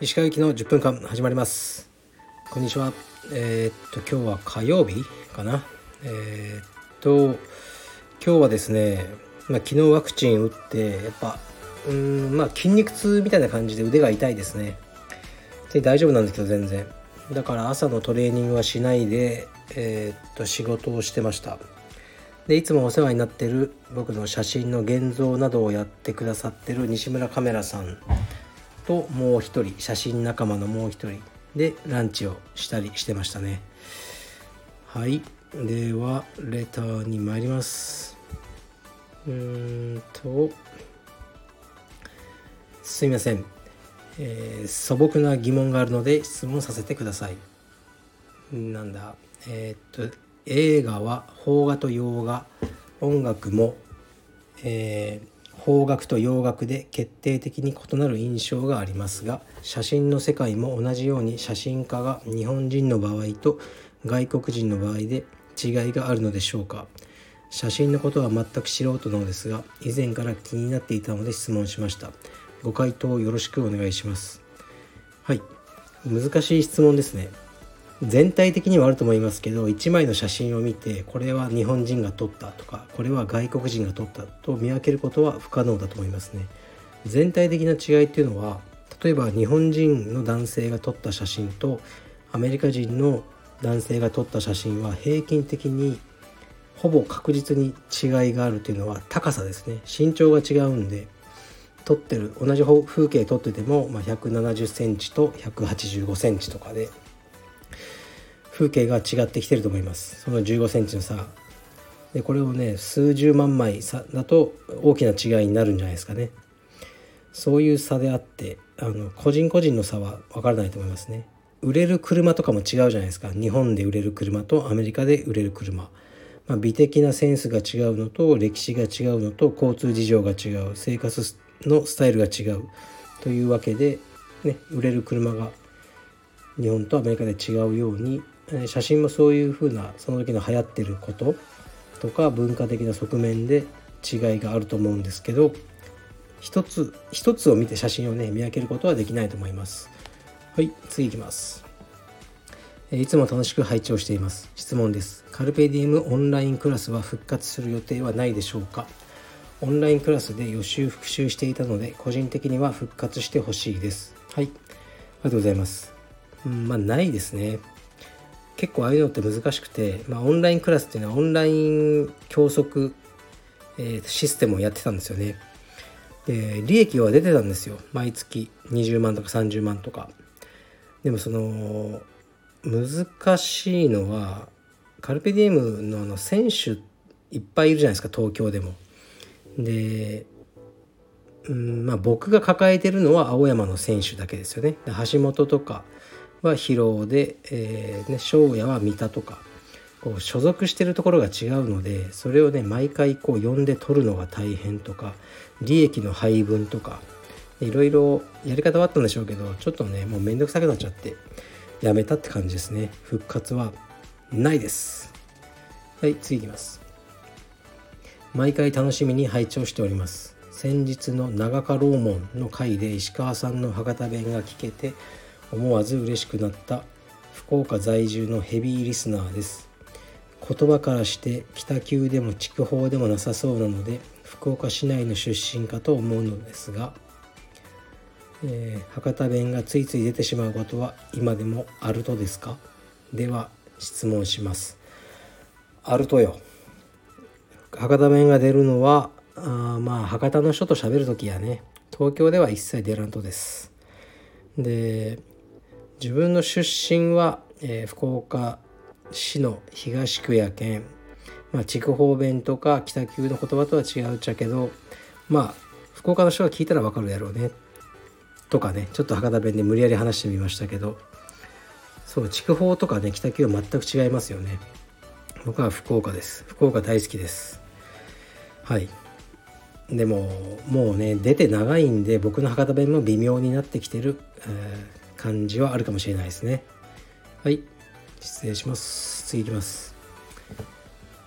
石川行きの10分間始まります。こんにちは。えー、っと今日は火曜日かな。えー、っと今日はですね、まあ、昨日ワクチン打ってやっぱうんまあ筋肉痛みたいな感じで腕が痛いですね。で大丈夫なんですけど全然。だから朝のトレーニングはしないで、えー、っと仕事をしてました。でいつもお世話になってる僕の写真の現像などをやってくださってる西村カメラさんともう一人写真仲間のもう一人でランチをしたりしてましたね。はい。ではレターに参ります。うーんとすみません、えー、素朴な疑問があるので質問させてください。なんだ？えー、っと映画は邦画と洋画。音楽も、えー、邦楽と洋楽で決定的に異なる印象がありますが写真の世界も同じように写真家が日本人の場合と外国人の場合で違いがあるのでしょうか。写真のことは全く素人なのですが以前から気になっていたので質問しました。ご回答よろしくお願いします。はい。難しい質問ですね。全体的にはあると思いますけど1枚の写真を見てこれは日本人が撮ったとかこれは外国人が撮ったと見分けることは不可能だと思いますね。全体的な違いっていうのは例えば日本人の男性が撮った写真とアメリカ人の男性が撮った写真は平均的にほぼ確実に違いがあるというのは高さですね。身長が違うんで撮ってる同じ風景撮ってても、まあ、170センチと185センチとかで風景が違ってきてると思います。その15センチの差。でこれをね数十万枚差だと大きな違いになるんじゃないですかね。そういう差であってあの個人個人の差は分からないと思いますね。売れる車とかも違うじゃないですか。日本で売れる車とアメリカで売れる車、まあ、美的なセンスが違うのと歴史が違うのと交通事情が違う。生活のスタイルが違う。というわけで、ね、売れる車が日本とアメリカで違うように写真もそういうふうなその時の流行ってることとか文化的な側面で違いがあると思うんですけど一つ一つを見て写真をね見分けることはできないと思います。はい次いきます。いつも楽しく拝聴しています。質問です。カルペディウムオンラインクラスは復活する予定はないでしょうか？オンラインクラスで予習復習していたので個人的には復活してほしいです。はいありがとうございます。うんまあないですね。結構ああいうのって難しくて、まあ、オンラインクラスっていうのはオンライン教則、えー、システムをやってたんですよね。で利益は出てたんですよ毎月20万とか30万とか。でもその難しいのはカルペディエムのあの選手いっぱいいるじゃないですか東京でも。で、うんまあ、僕が抱えてるのは青山の選手だけですよね。橋本とかは広尾で、えーね、庄屋は三田とかこう所属してるところが違うのでそれをね毎回こう呼んで取るのが大変とか利益の配分とかいろいろやり方はあったんでしょうけどちょっとねもうめんどくさくなっちゃってやめたって感じですね。復活はないです。はい次いきます。毎回楽しみに拝聴しております。先日の長岡楼門の回で石川さんの博多弁が聞けて思わず嬉しくなった福岡在住のヘビーリスナーです。言葉からして北九でも筑豊でもなさそうなので福岡市内の出身かと思うのですが、えー、博多弁がついつい出てしまうことは今でもあるとですか？では質問します。あるとよ。博多弁が出るのはあまあ博多の人と喋る時やね。東京では一切出らんとです。で自分の出身は、えー、福岡市の東区や県、まあ、筑豊弁とか北九の言葉とは違うっちゃけどまあ福岡の人が聞いたら分かるやろうねとかねちょっと博多弁で無理やり話してみましたけどそう筑豊とかね北九は全く違いますよね。僕は福岡です。福岡大好きです。はい。でももうね出て長いんで僕の博多弁も微妙になってきてる、えー感じはあるかもしれないですね。はい。失礼します。次いきます。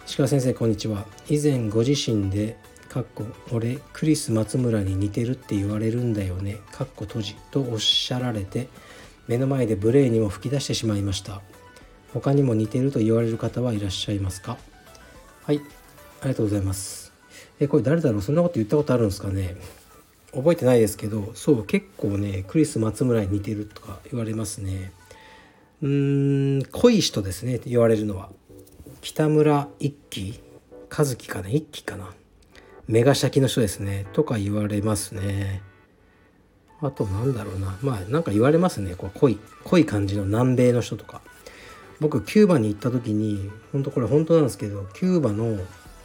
石川先生こんにちは。以前ご自身でかっこ俺クリス松村に似てるって言われるんだよね。かっこ閉じ。とおっしゃられて目の前で無礼にも吹き出してしまいました。他にも似てると言われる方はいらっしゃいますか？はい。ありがとうございます。えこれ誰だろう？そんなこと言ったことあるんですかね？覚えてないですけどそう結構ねクリス松村に似てるとか言われますね。うーん濃い人ですねって言われるのは。北村一輝和樹かな一輝かな。メガシャキの人ですねとか言われますね。あとなんだろうな。まあなんか言われますねこう濃い濃い感じの南米の人とか。僕キューバに行った時に本当これ本当なんですけどキューバの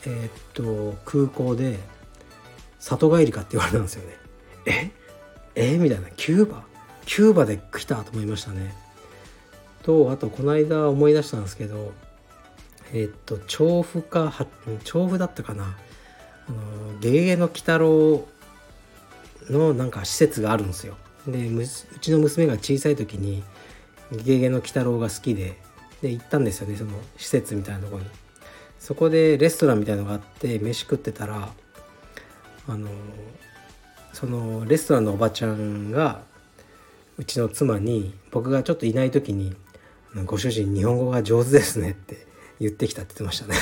えー、っと空港で里帰りかって言われたんですよね。え？え？みたいな。キューバ？キューバで来たと思いましたね。とあとこの間思い出したんですけどえー、っと調布か調布だったかな。あのゲゲゲの鬼太郎のなんか施設があるんですよ。でうちの娘が小さい時にゲゲゲの鬼太郎が好きでで行ったんですよねその施設みたいなとこに。そこでレストランみたいのがあって飯食ってたらあのそのレストランのおばちゃんがうちの妻に僕がちょっといない時に「ご主人日本語が上手ですね」って言ってきたって言ってましたね。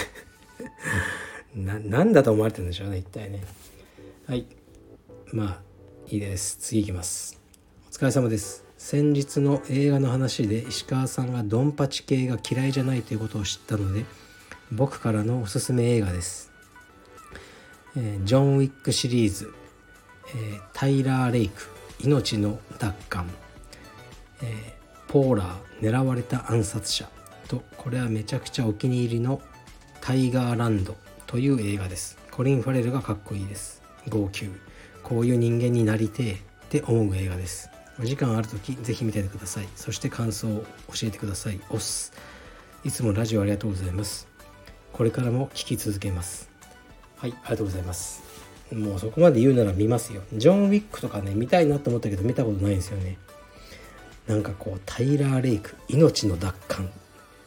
な何だと思われてるんでしょうね一体ね。はい。まあいいです。次いきます。お疲れ様です。先日の映画の話で石川さんがドンパチ系が嫌いじゃないということを知ったので僕からのおすすめ映画です、え、ジョン・ウィックシリーズ、え、タイラー・レイク命の奪還、え、ポーラー狙われた暗殺者とこれはめちゃくちゃお気に入りのタイガーランドという映画です。コリン・ファレルがかっこいいです。号泣。こういう人間になりてえって思う映画です。お時間ある時ぜひ見ててください。そして感想を教えてください。おっす。いつもラジオありがとうございます。これからも聞き続けます。はいありがとうございます。もうそこまで言うなら見ますよ。ジョン・ウィックとかね見たいなと思ったけど見たことないんですよね。なんかこうタイラー・レイク命の奪還。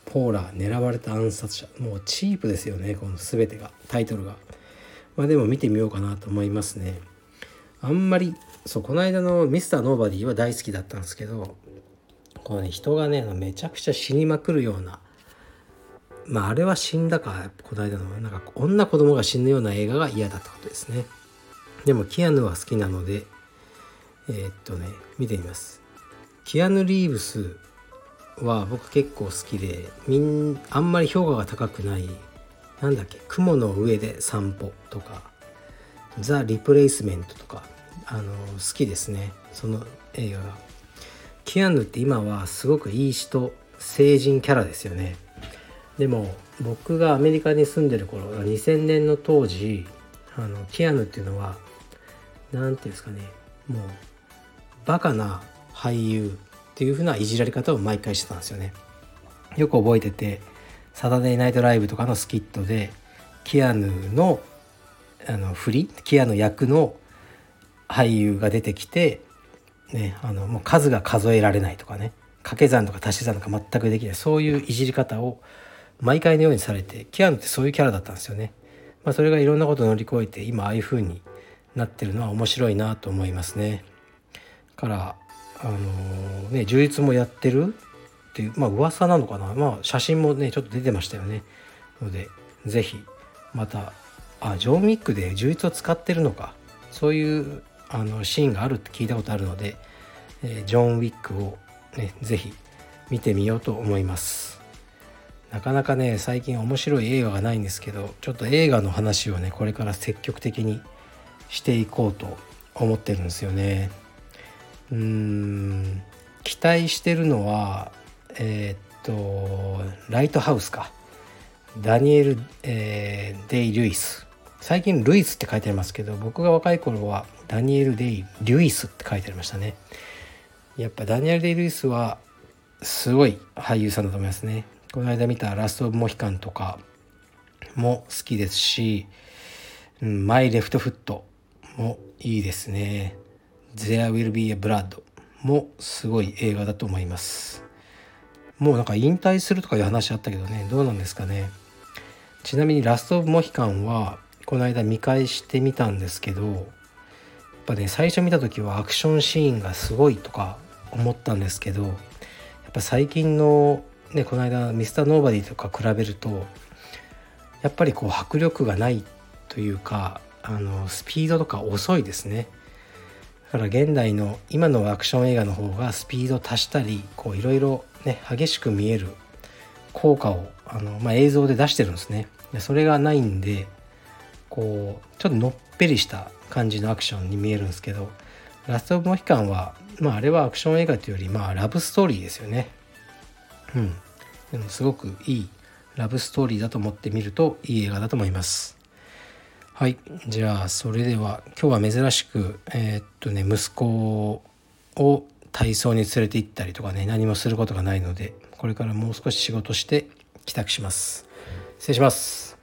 ポーラー狙われた暗殺者。もうチープですよねこの全てが。タイトルが。まあでも見てみようかなと思いますね。あんまりそうこの間のミスターノーバディは大好きだったんですけどこのね人がねめちゃくちゃ死にまくるようなまああれは死んだかこの間のなんか女子供が死ぬような映画が嫌だったことですね。でもキアヌは好きなのでえー、っとね見てみます。キアヌ・リーブスは僕結構好きでみんあんまり評価が高くない。なんだっけ雲の上で散歩とかザ・リプレイスメントとかあの好きですね。その映画が。キアヌって今はすごくいい人成人キャラですよね。でも僕がアメリカに住んでる頃2000年の当時あのキアヌっていうのは何て言うんですかねもうバカな俳優っていう風ないじられ方を毎回してたんですよね。よく覚えててサタデーナイトライブとかのスキットでキアヌのあの振りキアヌ役の俳優が出てきて、ね、あのもう数が数えられないとかね掛け算とか足し算とか全くできないそういういじり方を毎回のようにされてキアヌってそういうキャラだったんですよね。まあ、それがいろんなことを乗り越えて今ああいう風になってるのは面白いなと思いますね。からあのね充実もやってるっていうまあ噂なのかなまあ写真もねちょっと出てましたよねので是非またあジョン・ウィックで充実を使ってるのかそういうあのシーンがあるって聞いたことあるので、えー、ジョン・ウィックをね是非見てみようと思いますなかなかね最近面白い映画がないんですけどちょっと映画の話をねこれから積極的にしていこうと思ってるんですよね。うーん期待してるのはえー、っとライトハウスか。ダニエル、えー、デイ・ルイス。最近ルイスって書いてありますけど僕が若い頃はダニエル・デイ・リュイスって書いてありましたね。やっぱダニエル・デイ・ルイスはすごい俳優さんだと思いますね。この間見た「ラスト・オブ・モヒカン」とかも好きですし「うんマイ・レフト・フット」もいいですね。There Will Be a Blood もすごい映画だと思います。もうなんか引退するとかいう話あったけどねどうなんですかね。ちなみにラスト・オブ・モヒカンはこの間見返してみたんですけどやっぱね最初見た時はアクションシーンがすごいとか思ったんですけどやっぱ最近のねこの間ミスターノーバディとか比べるとやっぱりこう迫力がないというかあのスピードとか遅いですね。だから現代の今のアクション映画の方がスピード足したりこういろいろね激しく見える効果をあの、まあ、映像で出してるんですね。でそれがないんでこうちょっとのっぺりした感じのアクションに見えるんですけどラスト・オブ・モヒカンは、まあ、あれはアクション映画というより、まあ、ラブストーリーですよね。うん。すごくいいラブストーリーだと思ってみるといい映画だと思います。はいじゃあそれでは今日は珍しくえー、っとね息子を体操に連れて行ったりとかね何もすることがないのでこれからもう少し仕事して帰宅します。失礼します。